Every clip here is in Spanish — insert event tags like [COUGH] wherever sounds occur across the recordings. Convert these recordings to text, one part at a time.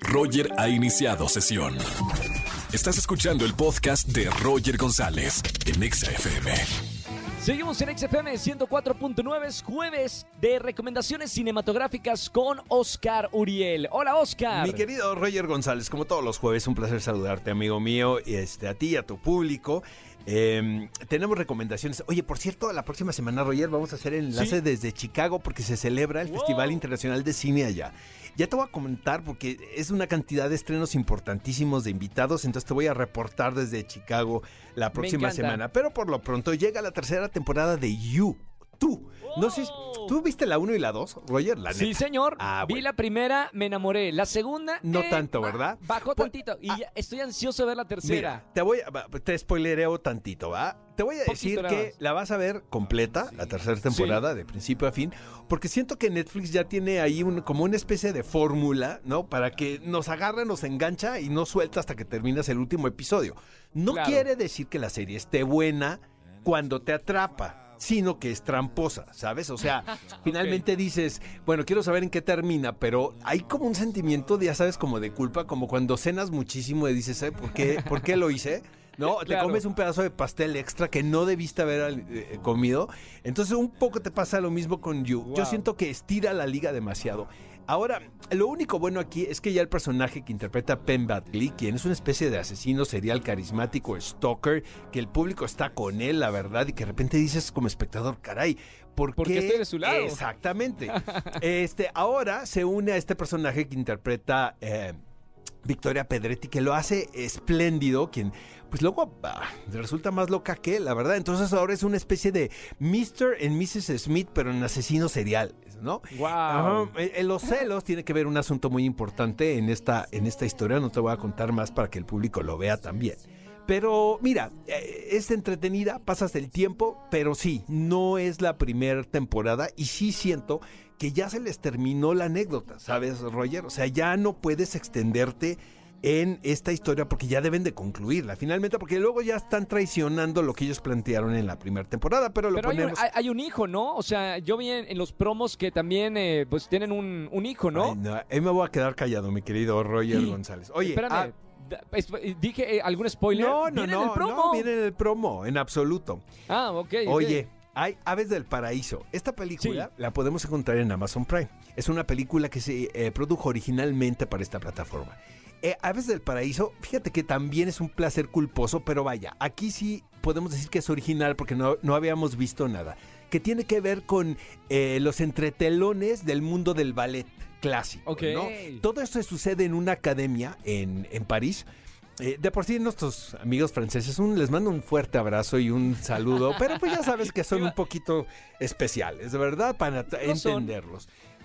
Roger ha iniciado sesión. Estás escuchando el podcast de Roger González en Exa FM. Seguimos en XFM 104.9, es jueves de recomendaciones cinematográficas con Oscar Uriel. Hola Oscar. Mi querido Roger González, como todos los jueves, un placer saludarte, amigo mío, y este, a ti y a tu público. Eh, tenemos recomendaciones. Oye, por cierto, la próxima semana, Roger, vamos a hacer el enlace ¿Sí? desde Chicago porque se celebra el Wow. Festival Internacional de Cine allá. Ya te voy a comentar porque es una cantidad de estrenos importantísimos de invitados, entonces te voy a reportar desde Chicago la próxima semana. Pero por lo pronto llega la tercera temporada de You. Tú. No sé, si- Wow. ¿tú viste la 1 y la 2, Roger? La Sí, neta. señor. Ah, Vi bueno. la primera, me enamoré. La segunda. No eh, tanto, ¿verdad? Bajó Pues, tantito. Y ah. ya estoy ansioso de ver la tercera. Mira, te voy a, te spoilereo tantito, ¿va? Te voy a Poquito decir nada que más. la vas a ver completa, la tercera temporada, de principio a fin, porque siento que Netflix ya tiene ahí un- como una especie de fórmula, ¿no? Para que nos agarre, nos engancha y no suelta hasta que terminas el último episodio. No Claro. quiere decir que la serie esté buena cuando te atrapa sino que es tramposa, ¿sabes? O sea, [LAUGHS] finalmente dices, bueno, quiero saber en qué termina, pero hay como un sentimiento, de, ya sabes, como de culpa, como cuando cenas muchísimo y dices, ¿eh? ¿por qué, ¿por qué lo hice? ¿no? Te comes un pedazo de pastel extra que no debiste haber eh, comido. Entonces un poco te pasa lo mismo con You. Yo siento que estira la liga demasiado. Ahora, lo único bueno aquí es que ya el personaje que interpreta Penn Badgley, quien es una especie de asesino serial carismático, stalker, que el público está con él, la verdad, y que de repente dices como espectador, caray, ¿por Porque qué? estoy de su lado. Exactamente. [LAUGHS] este, ahora se une a este personaje que interpreta... eh, Victoria Pedretti, que lo hace espléndido, quien pues luego resulta más loca que él, la verdad. Entonces ahora es una especie de Mr. and Mrs. Smith, pero en asesino serial, ¿no? Wow. Eh, eh, los celos tiene que ver un asunto muy importante en esta, en esta historia. No te voy a contar más para que el público lo vea también. Pero mira, eh, es entretenida, pasas el tiempo, pero sí, no es la primera temporada y sí siento que ya se les terminó la anécdota, ¿sabes, Roger? O sea, ya no puedes extenderte en esta historia porque ya deben de concluirla finalmente porque luego ya están traicionando lo que ellos plantearon en la primera temporada pero lo Pero hay un, ponemos hay- un hijo, ¿no? O sea, yo vi en, en los promos que también eh, pues tienen un, un hijo, ¿no? Ay, no, ahí me voy a quedar callado mi querido Roger Sí. González oye Espérame. ah, ¿Dije eh, algún spoiler? No, no, Viene no, en el promo. no, viene en el promo, en absoluto. Ah, ok. Oye, hay Aves del Paraíso. Esta película la podemos encontrar en Amazon Prime. Es una película que se eh, produjo originalmente para esta plataforma. Eh, Aves del Paraíso, fíjate que también es un placer culposo, pero vaya, aquí sí podemos decir que es original porque no, no habíamos visto nada. Que tiene que ver con eh, los entretelones del mundo del ballet clásico. Ok. ¿no? Todo esto sucede en una academia en, en París. Eh, de por sí nuestros amigos franceses un- les mando un fuerte abrazo y un saludo, pero pues ya sabes que son [LAUGHS] un poquito especiales, verdad, para son.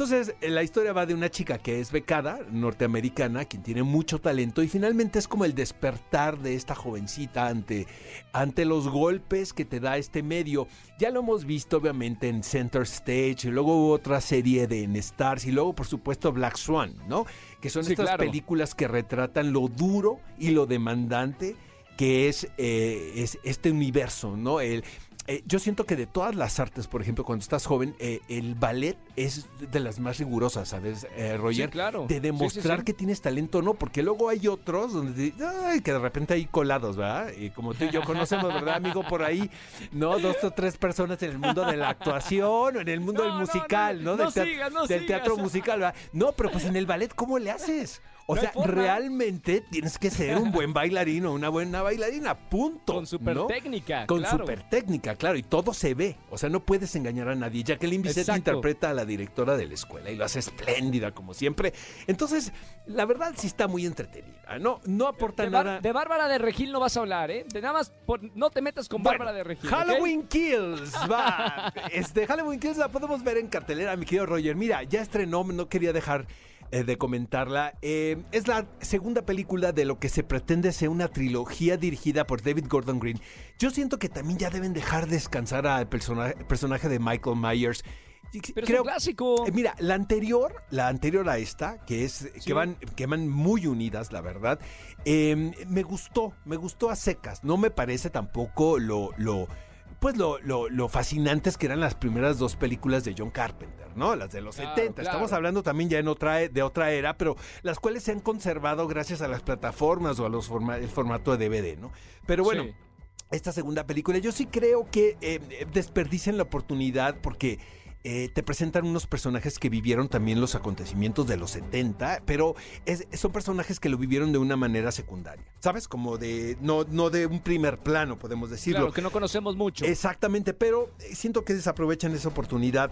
Entonces, eh, la historia va de una chica que es becada, norteamericana, quien tiene mucho talento y finalmente es como el despertar de esta jovencita ante, ante los golpes que te da este medio. Ya lo hemos visto obviamente en Center Stage y luego hubo otra serie de en Stars y luego por supuesto Black Swan, ¿no? Que son Sí, estas claro. películas que retratan lo duro y lo demandante que es, eh, es este universo, ¿no? El, eh, yo siento que de todas las artes, por ejemplo, cuando estás joven, eh, el ballet es de las más rigurosas, ¿sabes, eh, Roger? Sí, claro. De demostrar sí, sí. que tienes talento o no, porque luego hay otros donde ay, que de repente hay colados, ¿verdad? Y como tú y yo conocemos, ¿verdad, amigo? Por ahí, ¿no? Dos o tres personas en el mundo de la actuación o en el mundo No, del musical, no, ¿no? no del teat- sigas, no del sigas. teatro musical, ¿verdad? No, pero pues en el ballet, ¿cómo le haces? O No sea, realmente tienes que ser un buen bailarín o una buena bailarina, punto. Con super ¿no? técnica. Con claro. super técnica, claro, y todo se ve. O sea, no puedes engañar a nadie. Jacqueline Bisset interpreta a la directora de la escuela y lo hace espléndida, como siempre. Entonces, la verdad sí está muy entretenida. No, no aporta De, nada. de Bárbara de Regil no vas a hablar, ¿eh? De nada más, por- no te metas con Bueno, Bárbara de Regil. Halloween Kills, va. [LAUGHS] Este, Halloween Kills la podemos ver en cartelera, mi querido Roger. Mira, ya estrenó, no quería dejar eh, de comentarla. Eh, es la segunda película de lo que se pretende ser una trilogía dirigida por David Gordon Green. Yo siento que también ya deben dejar descansar al persona- personaje de Michael Myers. Pero es un clásico. eh, mira, la anterior, la anterior a esta, que es Sí. que van que van muy unidas, la verdad, me gustó, me gustó a secas. No me parece tampoco lo lo pues lo, lo, lo fascinantes que eran las primeras dos películas de John Carpenter, ¿no? Las de los Claro, 70. Estamos hablando también ya en otra, de otra era, pero las cuales se han conservado gracias a las plataformas o a los forma- el formato de DVD, ¿no? Pero bueno, Sí. esta segunda película, yo sí creo que eh, desperdician la oportunidad porque eh, te presentan unos personajes que vivieron también los acontecimientos de los 70, pero es- son personajes que lo vivieron de una manera secundaria, ¿sabes? Como de, no, no de un primer plano, podemos decirlo. Claro, que no conocemos mucho. Exactamente, pero eh, siento que desaprovechan esa oportunidad.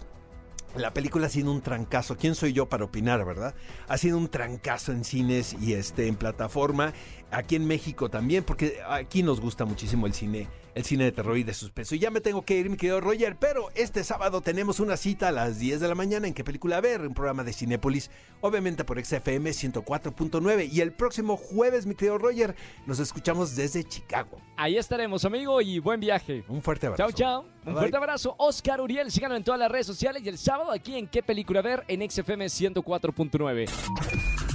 La película ha sido un trancazo. ¿Quién soy yo para opinar, verdad? Ha sido un trancazo en cines y este en plataforma. Aquí en México también, porque aquí nos gusta muchísimo el cine, el cine de terror y de suspenso. Y ya me tengo que ir, mi querido Roger, pero este sábado tenemos una cita a las 10 de la mañana en qué película ver, un programa de Cinépolis, obviamente por XFM 104.9. Y el próximo jueves, mi querido Roger, nos escuchamos desde Chicago. Ahí estaremos, amigo, y buen viaje. Un fuerte abrazo. Chao, chao. Un fuerte abrazo. Oscar Uriel, síganlo en todas las redes sociales y el sábado aquí en ¿Qué película ver? En XFM 104.9.